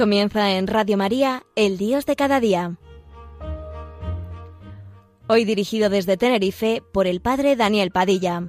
Comienza en Radio María, El Dios de cada día. Hoy dirigido desde Tenerife por el Padre Daniel Padilla.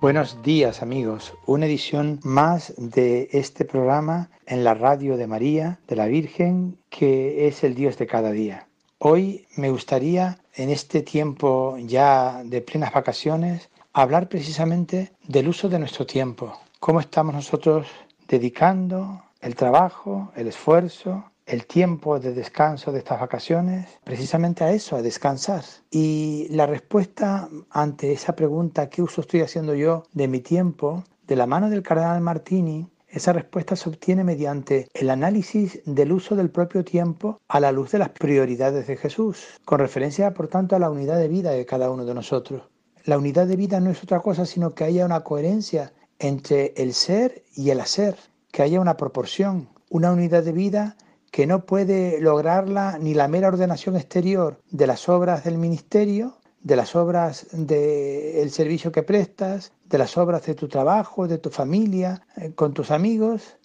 Buenos días amigos, una edición más de este programa en la radio de María, de la Virgen, que es el Dios de cada día. Hoy me gustaría, en este tiempo ya de plenas vacaciones, hablar precisamente del uso de nuestro tiempo, cómo estamos nosotros dedicando el trabajo, el esfuerzo, el tiempo de descanso de estas vacaciones precisamente a eso, a descansar. Y la respuesta ante esa pregunta, ¿qué uso estoy haciendo yo de mi tiempo? De la mano del cardenal Martini, esa respuesta se obtiene mediante el análisis del uso del propio tiempo a la luz de las prioridades de Jesús, con referencia por tanto a la unidad de vida de cada uno de nosotros. La unidad de vida no es otra cosa sino que haya una coherencia entre el ser y el hacer, que haya una proporción, una unidad de vida que no puede lograrla ni la mera ordenación exterior de las obras del ministerio, de las obras del servicio que prestas, de las obras de tu trabajo, de tu familia, eh, con tus amigos,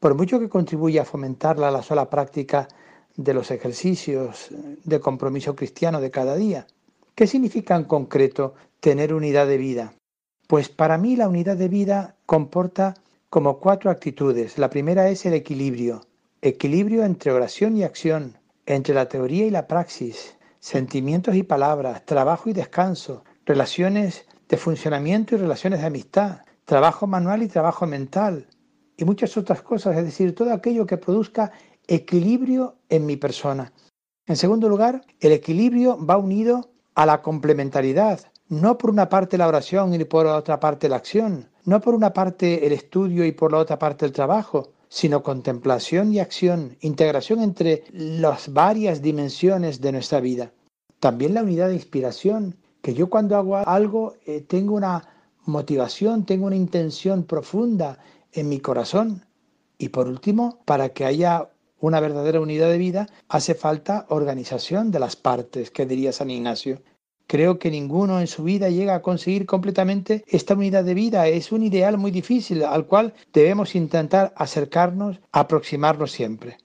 por mucho que contribuya a fomentarla la sola práctica de los ejercicios de compromiso cristiano de cada día. ¿Qué significa en concreto tener unidad de vida? Pues para mí la unidad de vida comporta como cuatro actitudes. La primera es el equilibrio, Equilibrio entre oración y acción, entre la teoría y la praxis, sentimientos y palabras, trabajo y descanso, relaciones de funcionamiento y relaciones de amistad, trabajo manual y trabajo mental, y muchas otras cosas, es decir, todo aquello que produzca equilibrio en mi persona. En segundo lugar, el equilibrio va unido a la complementariedad, no por una parte la oración y por otra parte la acción, no por una parte el estudio y por la otra parte el trabajo, sino contemplación y acción, integración entre las varias dimensiones de nuestra vida. También la unidad de inspiración, que yo cuando hago algo eh, tengo una motivación, tengo una intención profunda en mi corazón. Y por último, para que haya una verdadera unidad de vida, hace falta organización de las partes, que diría San Ignacio. Creo que ninguno en su vida llega a conseguir completamente esta unidad de vida. Es un ideal muy difícil al cual debemos intentar acercarnos, aproximarnos siempre.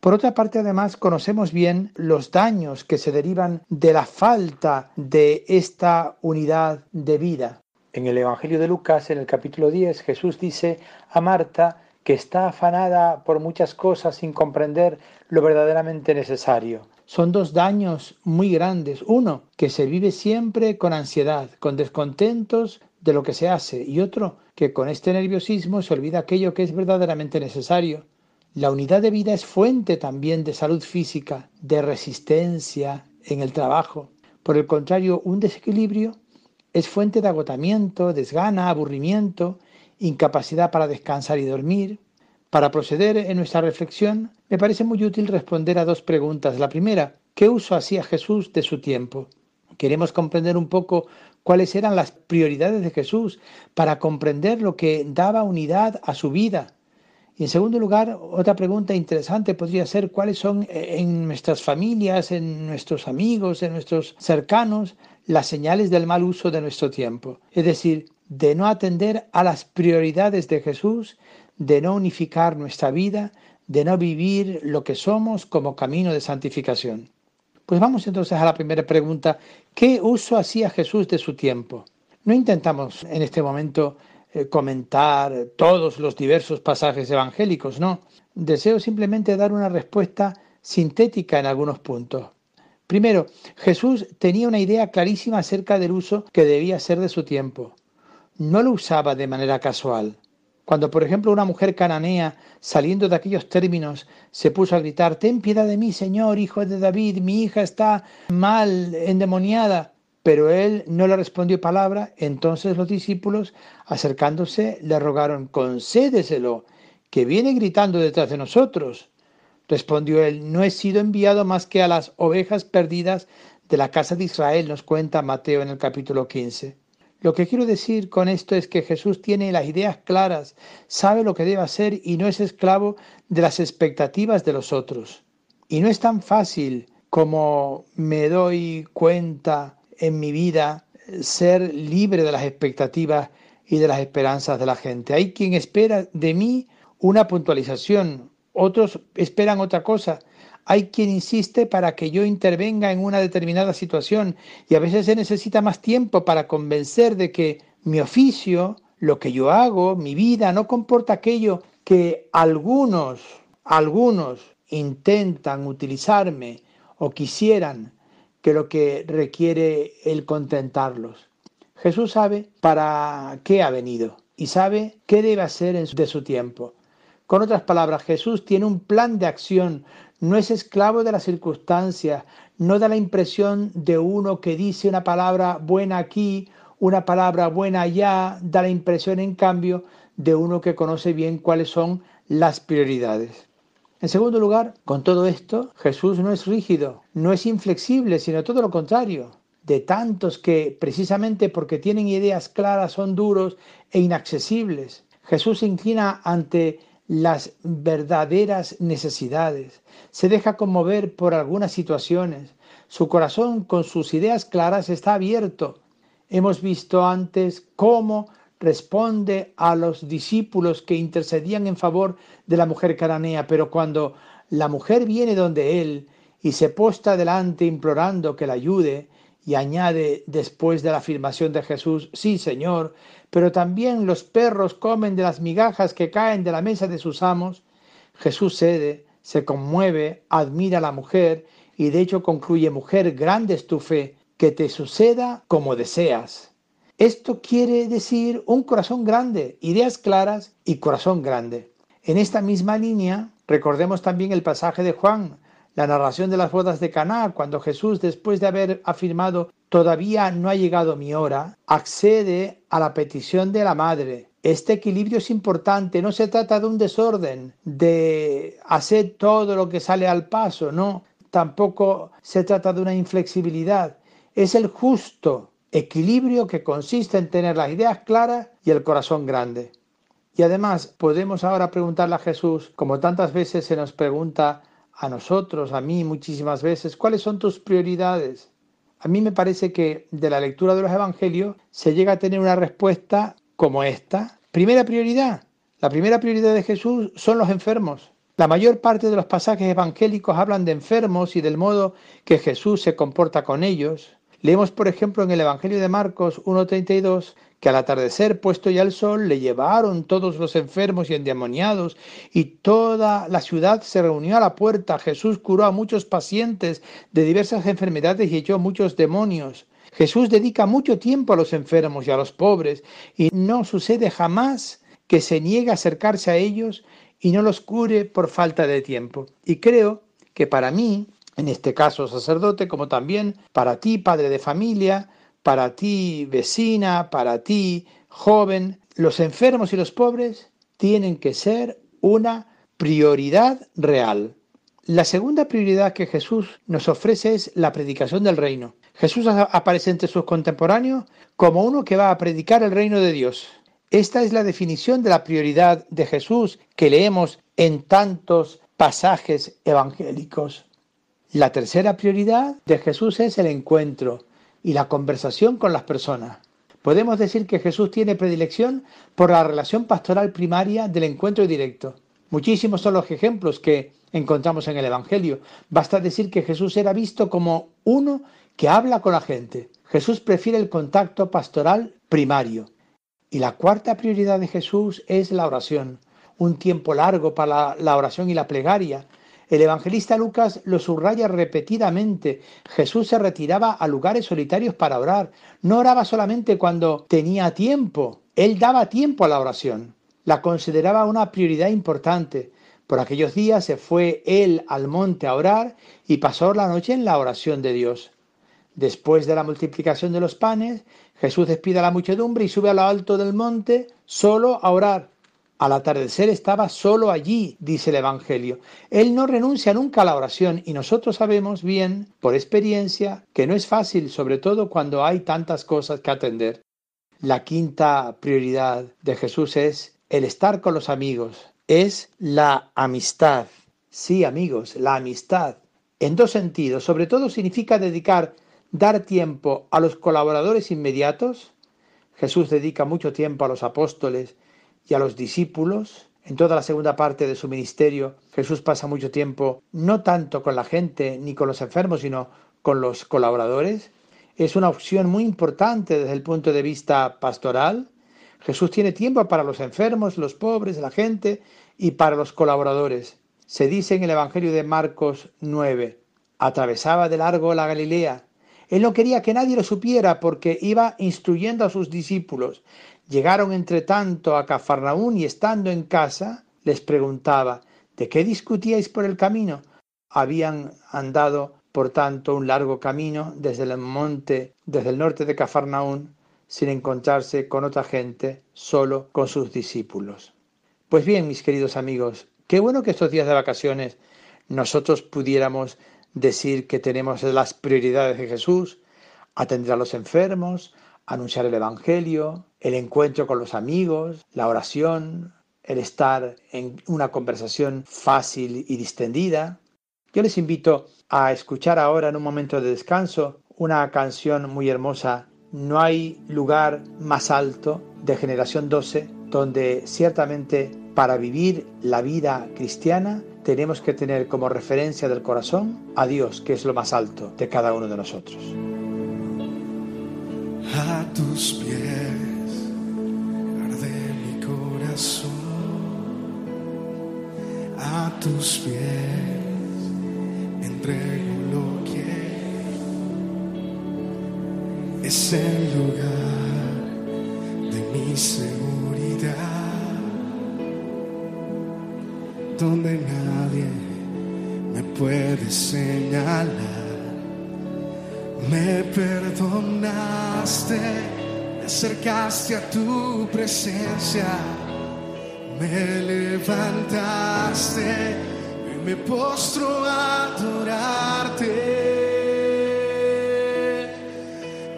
Por otra parte, además, conocemos bien los daños que se derivan de la falta de esta unidad de vida. En el Evangelio de Lucas, en el capítulo 10, Jesús dice a Marta que está afanada por muchas cosas sin comprender lo verdaderamente necesario son dos daños muy grandes. Uno, que se vive siempre con ansiedad, con descontentos de lo que se hace. Y otro, que con este nerviosismo se olvida aquello que es verdaderamente necesario. La unidad de vida es fuente también de salud física, de resistencia en el trabajo. Por el contrario, un desequilibrio es fuente de agotamiento, desgana, aburrimiento, incapacidad para descansar y dormir, para proceder en nuestra reflexión, me parece muy útil responder a dos preguntas. La primera, ¿qué uso hacía Jesús de su tiempo? Queremos comprender un poco cuáles eran las prioridades de Jesús para comprender lo que daba unidad a su vida. Y en segundo lugar, otra pregunta interesante podría ser cuáles son en nuestras familias, en nuestros amigos, en nuestros cercanos, las señales del mal uso de nuestro tiempo. Es decir, de no atender a las prioridades de Jesús, de no unificar nuestra vida, de no vivir lo que somos como camino de santificación. Pues vamos entonces a la primera pregunta. ¿Qué uso hacía Jesús de su tiempo? No intentamos en este momento eh, comentar todos los diversos pasajes evangélicos, no. Deseo simplemente dar una respuesta sintética en algunos puntos. Primero, Jesús tenía una idea clarísima acerca del uso que debía ser de su tiempo. No lo usaba de manera casual. Cuando, por ejemplo, una mujer cananea, saliendo de aquellos términos, se puso a gritar, Ten piedad de mí, Señor, hijo de David, mi hija está mal, endemoniada. Pero él no le respondió palabra, entonces los discípulos, acercándose, le rogaron, concédeselo, que viene gritando detrás de nosotros. Respondió él, no he sido enviado más que a las ovejas perdidas de la casa de Israel, nos cuenta Mateo en el capítulo 15. Lo que quiero decir con esto es que Jesús tiene las ideas claras, sabe lo que debe hacer y no es esclavo de las expectativas de los otros. Y no es tan fácil como me doy cuenta en mi vida ser libre de las expectativas y de las esperanzas de la gente. Hay quien espera de mí una puntualización, otros esperan otra cosa. Hay quien insiste para que yo intervenga en una determinada situación y a veces se necesita más tiempo para convencer de que mi oficio, lo que yo hago, mi vida, no comporta aquello que algunos, algunos intentan utilizarme o quisieran que lo que requiere el contentarlos. Jesús sabe para qué ha venido y sabe qué debe hacer de su tiempo. Con otras palabras, Jesús tiene un plan de acción, no es esclavo de las circunstancias, no da la impresión de uno que dice una palabra buena aquí, una palabra buena allá, da la impresión en cambio de uno que conoce bien cuáles son las prioridades. En segundo lugar, con todo esto, Jesús no es rígido, no es inflexible, sino todo lo contrario. De tantos que precisamente porque tienen ideas claras son duros e inaccesibles. Jesús se inclina ante las verdaderas necesidades, se deja conmover por algunas situaciones, su corazón con sus ideas claras está abierto. Hemos visto antes cómo responde a los discípulos que intercedían en favor de la mujer cananea, pero cuando la mujer viene donde él y se posta delante implorando que la ayude, y añade después de la afirmación de Jesús, sí Señor, pero también los perros comen de las migajas que caen de la mesa de sus amos, Jesús cede, se conmueve, admira a la mujer y de hecho concluye, mujer, grande es tu fe, que te suceda como deseas. Esto quiere decir un corazón grande, ideas claras y corazón grande. En esta misma línea, recordemos también el pasaje de Juan, la narración de las bodas de Caná, cuando Jesús, después de haber afirmado todavía no ha llegado mi hora, accede a la petición de la madre. Este equilibrio es importante, no se trata de un desorden, de hacer todo lo que sale al paso, no, tampoco se trata de una inflexibilidad, es el justo equilibrio que consiste en tener las ideas claras y el corazón grande. Y además podemos ahora preguntarle a Jesús, como tantas veces se nos pregunta a nosotros, a mí muchísimas veces, ¿cuáles son tus prioridades? A mí me parece que de la lectura de los evangelios se llega a tener una respuesta como esta. Primera prioridad, la primera prioridad de Jesús son los enfermos. La mayor parte de los pasajes evangélicos hablan de enfermos y del modo que Jesús se comporta con ellos. Leemos, por ejemplo, en el Evangelio de Marcos 1.32 que al atardecer, puesto ya el sol, le llevaron todos los enfermos y endemoniados, y toda la ciudad se reunió a la puerta. Jesús curó a muchos pacientes de diversas enfermedades y echó muchos demonios. Jesús dedica mucho tiempo a los enfermos y a los pobres, y no sucede jamás que se niegue a acercarse a ellos y no los cure por falta de tiempo. Y creo que para mí en este caso sacerdote, como también para ti, padre de familia, para ti, vecina, para ti, joven, los enfermos y los pobres tienen que ser una prioridad real. La segunda prioridad que Jesús nos ofrece es la predicación del reino. Jesús aparece entre sus contemporáneos como uno que va a predicar el reino de Dios. Esta es la definición de la prioridad de Jesús que leemos en tantos pasajes evangélicos. La tercera prioridad de Jesús es el encuentro y la conversación con las personas. Podemos decir que Jesús tiene predilección por la relación pastoral primaria del encuentro directo. Muchísimos son los ejemplos que encontramos en el Evangelio. Basta decir que Jesús era visto como uno que habla con la gente. Jesús prefiere el contacto pastoral primario. Y la cuarta prioridad de Jesús es la oración. Un tiempo largo para la oración y la plegaria el evangelista Lucas lo subraya repetidamente. Jesús se retiraba a lugares solitarios para orar. No oraba solamente cuando tenía tiempo, él daba tiempo a la oración. La consideraba una prioridad importante. Por aquellos días se fue él al monte a orar y pasó la noche en la oración de Dios. Después de la multiplicación de los panes, Jesús despide a la muchedumbre y sube a lo alto del monte solo a orar. Al atardecer estaba solo allí, dice el Evangelio. Él no renuncia nunca a la oración y nosotros sabemos bien, por experiencia, que no es fácil, sobre todo cuando hay tantas cosas que atender. La quinta prioridad de Jesús es el estar con los amigos, es la amistad. Sí, amigos, la amistad. En dos sentidos. Sobre todo significa dedicar, dar tiempo a los colaboradores inmediatos. Jesús dedica mucho tiempo a los apóstoles y a los discípulos. En toda la segunda parte de su ministerio, Jesús pasa mucho tiempo no tanto con la gente ni con los enfermos, sino con los colaboradores. Es una opción muy importante desde el punto de vista pastoral. Jesús tiene tiempo para los enfermos, los pobres, la gente y para los colaboradores. Se dice en el Evangelio de Marcos 9, atravesaba de largo la Galilea. Él no quería que nadie lo supiera porque iba instruyendo a sus discípulos. Llegaron entre tanto a Cafarnaún y estando en casa, les preguntaba, ¿de qué discutíais por el camino? Habían andado, por tanto, un largo camino desde el monte, desde el norte de Cafarnaún, sin encontrarse con otra gente, solo con sus discípulos. Pues bien, mis queridos amigos, qué bueno que estos días de vacaciones nosotros pudiéramos decir que tenemos las prioridades de Jesús, atender a los enfermos, anunciar el Evangelio, el encuentro con los amigos, la oración, el estar en una conversación fácil y distendida. Yo les invito a escuchar ahora en un momento de descanso una canción muy hermosa, No hay lugar más alto, de generación 12, donde ciertamente para vivir la vida cristiana tenemos que tener como referencia del corazón a Dios, que es lo más alto de cada uno de nosotros a tus pies arde mi corazón, a tus pies entrego lo que es el lugar de mi seguridad, donde nadie me puede señalar me perdonaste, me acercaste a tu presencia, me levantaste y me postro a adorarte.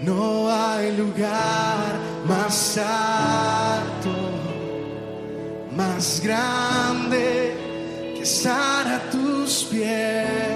No hay lugar más alto, más grande que estar a tus pies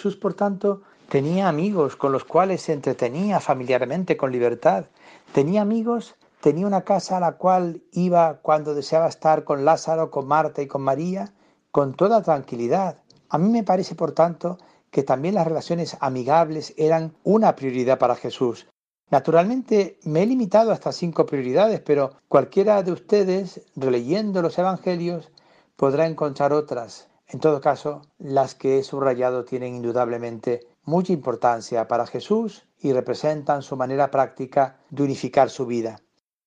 Jesús, por tanto, tenía amigos con los cuales se entretenía familiarmente con libertad. Tenía amigos, tenía una casa a la cual iba cuando deseaba estar con Lázaro, con Marta y con María, con toda tranquilidad. A mí me parece, por tanto, que también las relaciones amigables eran una prioridad para Jesús. Naturalmente me he limitado a estas cinco prioridades, pero cualquiera de ustedes, releyendo los Evangelios, podrá encontrar otras. En todo caso, las que he subrayado tienen indudablemente mucha importancia para Jesús y representan su manera práctica de unificar su vida.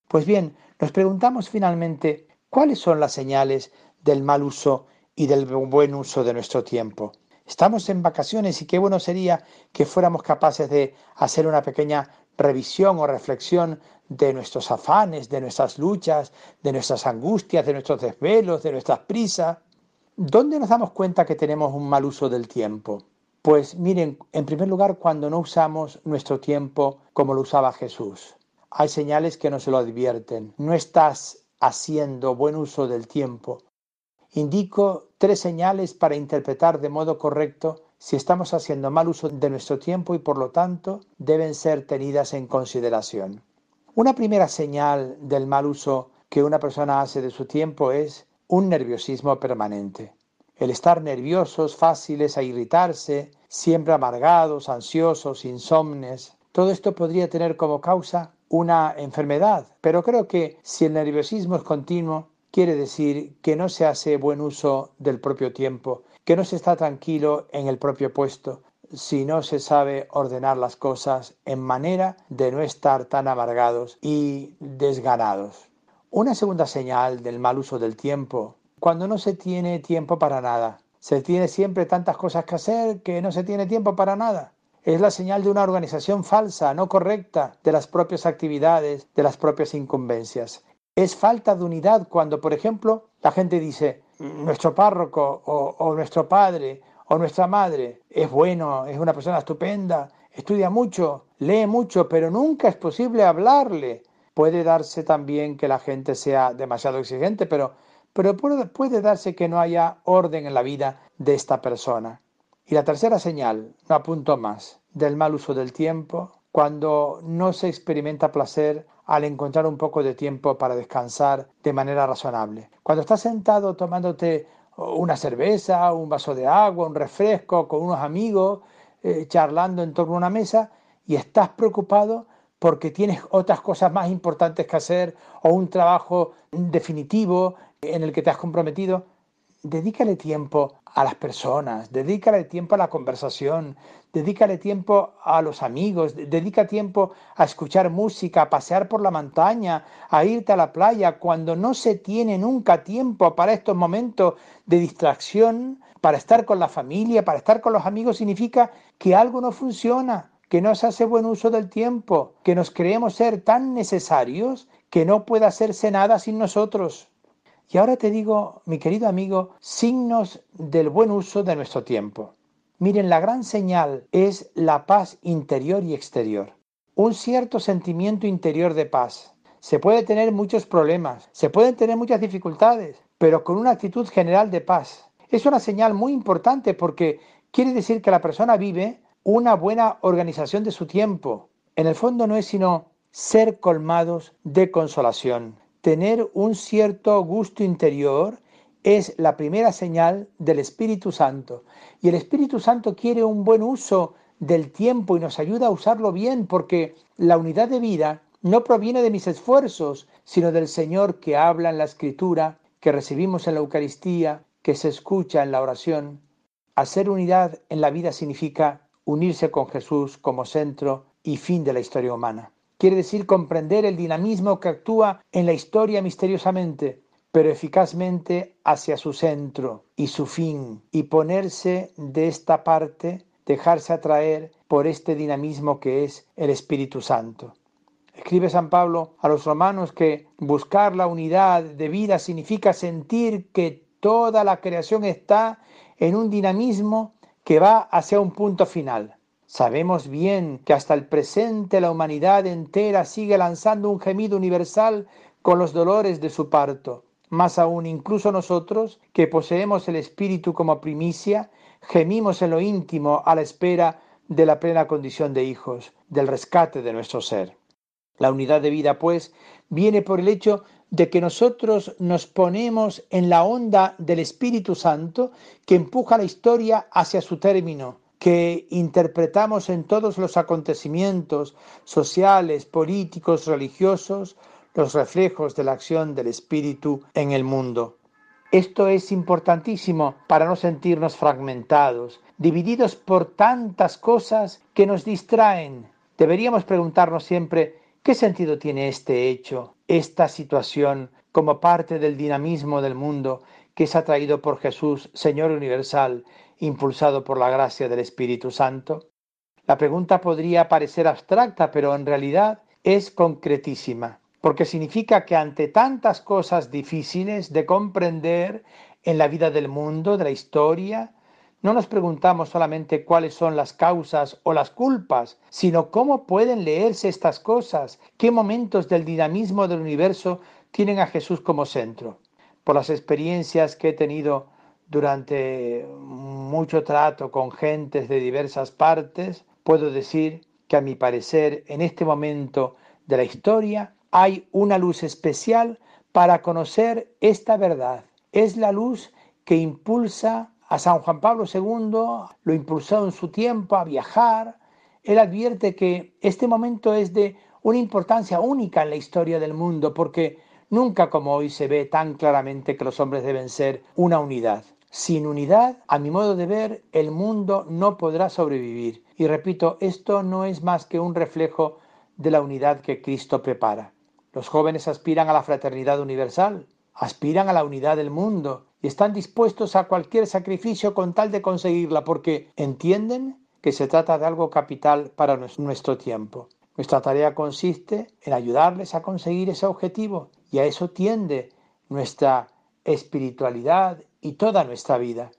Pues bien, nos preguntamos finalmente cuáles son las señales del mal uso y del buen uso de nuestro tiempo. Estamos en vacaciones y qué bueno sería que fuéramos capaces de hacer una pequeña revisión o reflexión de nuestros afanes, de nuestras luchas, de nuestras angustias, de nuestros desvelos, de nuestras prisas. ¿Dónde nos damos cuenta que tenemos un mal uso del tiempo? Pues miren, en primer lugar, cuando no usamos nuestro tiempo como lo usaba Jesús. Hay señales que no se lo advierten. No estás haciendo buen uso del tiempo. Indico tres señales para interpretar de modo correcto si estamos haciendo mal uso de nuestro tiempo y por lo tanto deben ser tenidas en consideración. Una primera señal del mal uso que una persona hace de su tiempo es un nerviosismo permanente. El estar nerviosos, fáciles a irritarse, siempre amargados, ansiosos, insomnes, todo esto podría tener como causa una enfermedad, pero creo que si el nerviosismo es continuo, quiere decir que no se hace buen uso del propio tiempo que no se está tranquilo en el propio puesto si no se sabe ordenar las cosas en manera de no estar tan amargados y desganados. Una segunda señal del mal uso del tiempo, cuando no se tiene tiempo para nada. Se tiene siempre tantas cosas que hacer que no se tiene tiempo para nada. Es la señal de una organización falsa, no correcta, de las propias actividades, de las propias incumbencias. Es falta de unidad cuando, por ejemplo, la gente dice, nuestro párroco o, nuestro padre o nuestra madre es bueno, es una persona estupenda, estudia mucho, lee mucho, pero nunca es posible hablarle. Puede darse también que la gente sea demasiado exigente, pero, pero puede, darse que no haya orden en la vida de esta persona. Y la tercera señal, no apunto más, del mal uso del tiempo, cuando no se experimenta placer al encontrar un poco de tiempo para descansar de manera razonable. Cuando estás sentado tomándote una cerveza, un vaso de agua, un refresco con unos amigos, eh, charlando en torno a una mesa y estás preocupado porque tienes otras cosas más importantes que hacer o un trabajo definitivo en el que te has comprometido, dedícale tiempo a las personas, dedícale tiempo a la conversación, dedícale tiempo a los amigos, dedica tiempo a escuchar música, a pasear por la montaña, a irte a la playa, cuando no se tiene nunca tiempo para estos momentos de distracción, para estar con la familia, para estar con los amigos, significa que algo no funciona, que no se hace buen uso del tiempo, que nos creemos ser tan necesarios que no puede hacerse nada sin nosotros. Y ahora te digo, mi querido amigo, signos del buen uso de nuestro tiempo. Miren, la gran señal es la paz interior y exterior. Un cierto sentimiento interior de paz. Se puede tener muchos problemas, se pueden tener muchas dificultades, pero con una actitud general de paz. Es una señal muy importante porque quiere decir que la persona vive una buena organización de su tiempo. En el fondo no es sino ser colmados de consolación, tener un cierto gusto interior es la primera señal del Espíritu Santo. Y el Espíritu Santo quiere un buen uso del tiempo y nos ayuda a usarlo bien porque la unidad de vida no proviene de mis esfuerzos, sino del Señor que habla en la Escritura, que recibimos en la Eucaristía, que se escucha en la oración. Hacer unidad en la vida significa unirse con Jesús como centro y fin de la historia humana. Quiere decir comprender el dinamismo que actúa en la historia misteriosamente, pero eficazmente hacia su centro y su fin, y ponerse de esta parte, dejarse atraer por este dinamismo que es el Espíritu Santo. Escribe San Pablo a los romanos que buscar la unidad de vida significa sentir que toda la creación está en un dinamismo que va hacia un punto final. Sabemos bien que hasta el presente la humanidad entera sigue lanzando un gemido universal con los dolores de su parto. Más aún, incluso nosotros, que poseemos el Espíritu como primicia, gemimos en lo íntimo a la espera de la plena condición de hijos, del rescate de nuestro ser. La unidad de vida, pues, viene por el hecho de que nosotros nos ponemos en la onda del Espíritu Santo que empuja la historia hacia su término, que interpretamos en todos los acontecimientos sociales, políticos, religiosos, los reflejos de la acción del Espíritu en el mundo. Esto es importantísimo para no sentirnos fragmentados, divididos por tantas cosas que nos distraen. Deberíamos preguntarnos siempre qué sentido tiene este hecho, esta situación, como parte del dinamismo del mundo que es atraído por Jesús, Señor universal, impulsado por la gracia del Espíritu Santo? La pregunta podría parecer abstracta, pero en realidad es concretísima, porque significa que ante tantas cosas difíciles de comprender en la vida del mundo, de la historia, no nos preguntamos solamente cuáles son las causas o las culpas, sino cómo pueden leerse estas cosas, qué momentos del dinamismo del universo tienen a Jesús como centro. Por las experiencias que he tenido durante mucho trato con gentes de diversas partes, puedo decir que a mi parecer en este momento de la historia hay una luz especial para conocer esta verdad. Es la luz que impulsa a San Juan Pablo II, lo impulsó en su tiempo a viajar. Él advierte que este momento es de una importancia única en la historia del mundo porque nunca como hoy se ve tan claramente que los hombres deben ser una unidad. Sin unidad, a mi modo de ver, el mundo no podrá sobrevivir. Y repito, esto no es más que un reflejo de la unidad que Cristo prepara. Los jóvenes aspiran a la fraternidad universal, aspiran a la unidad del mundo y están dispuestos a cualquier sacrificio con tal de conseguirla porque entienden que se trata de algo capital para nuestro tiempo. Nuestra tarea consiste en ayudarles a conseguir ese objetivo y a eso tiende nuestra espiritualidad y toda nuestra vida.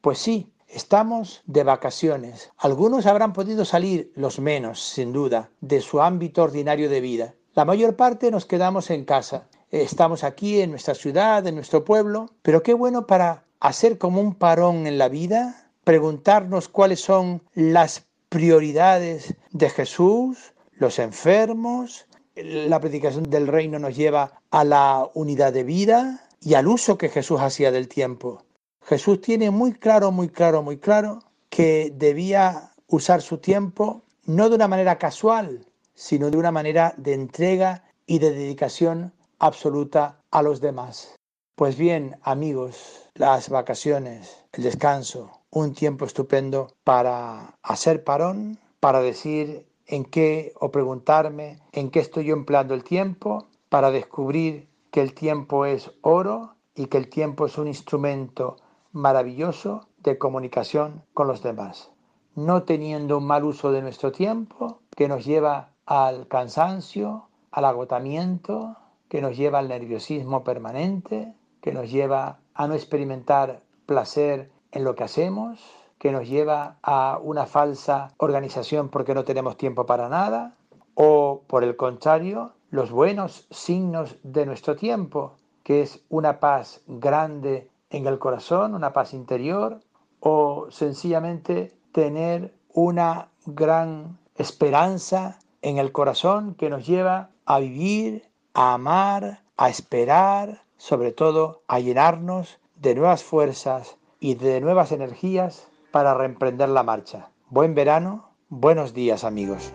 Pues sí, estamos de vacaciones. Algunos habrán podido salir, los menos, sin duda, de su ámbito ordinario de vida. La mayor parte nos quedamos en casa. Estamos aquí en nuestra ciudad, en nuestro pueblo, pero qué bueno para hacer como un parón en la vida, preguntarnos cuáles son las prioridades de Jesús, los enfermos, la predicación del reino nos lleva a la unidad de vida, y al uso que Jesús hacía del tiempo. Jesús tiene muy claro, muy claro, muy claro que debía usar su tiempo no de una manera casual, sino de una manera de entrega y de dedicación absoluta a los demás. Pues bien, amigos, las vacaciones, el descanso, un tiempo estupendo para hacer parón, para decir en qué o preguntarme en qué estoy empleando el tiempo, para descubrir que el tiempo es oro y que el tiempo es un instrumento maravilloso de comunicación con los demás. No teniendo un mal uso de nuestro tiempo que nos lleva al cansancio, al agotamiento, que nos lleva al nerviosismo permanente, que nos lleva a no experimentar placer en lo que hacemos, que nos lleva a una falsa organización porque no tenemos tiempo para nada, o por el contrario, los buenos signos de nuestro tiempo, que es una paz grande en el corazón, una paz interior, o sencillamente tener una gran esperanza en el corazón que nos lleva a vivir, a amar, a esperar, sobre todo a llenarnos de nuevas fuerzas y de nuevas energías para reemprender la marcha. Buen verano, buenos días amigos.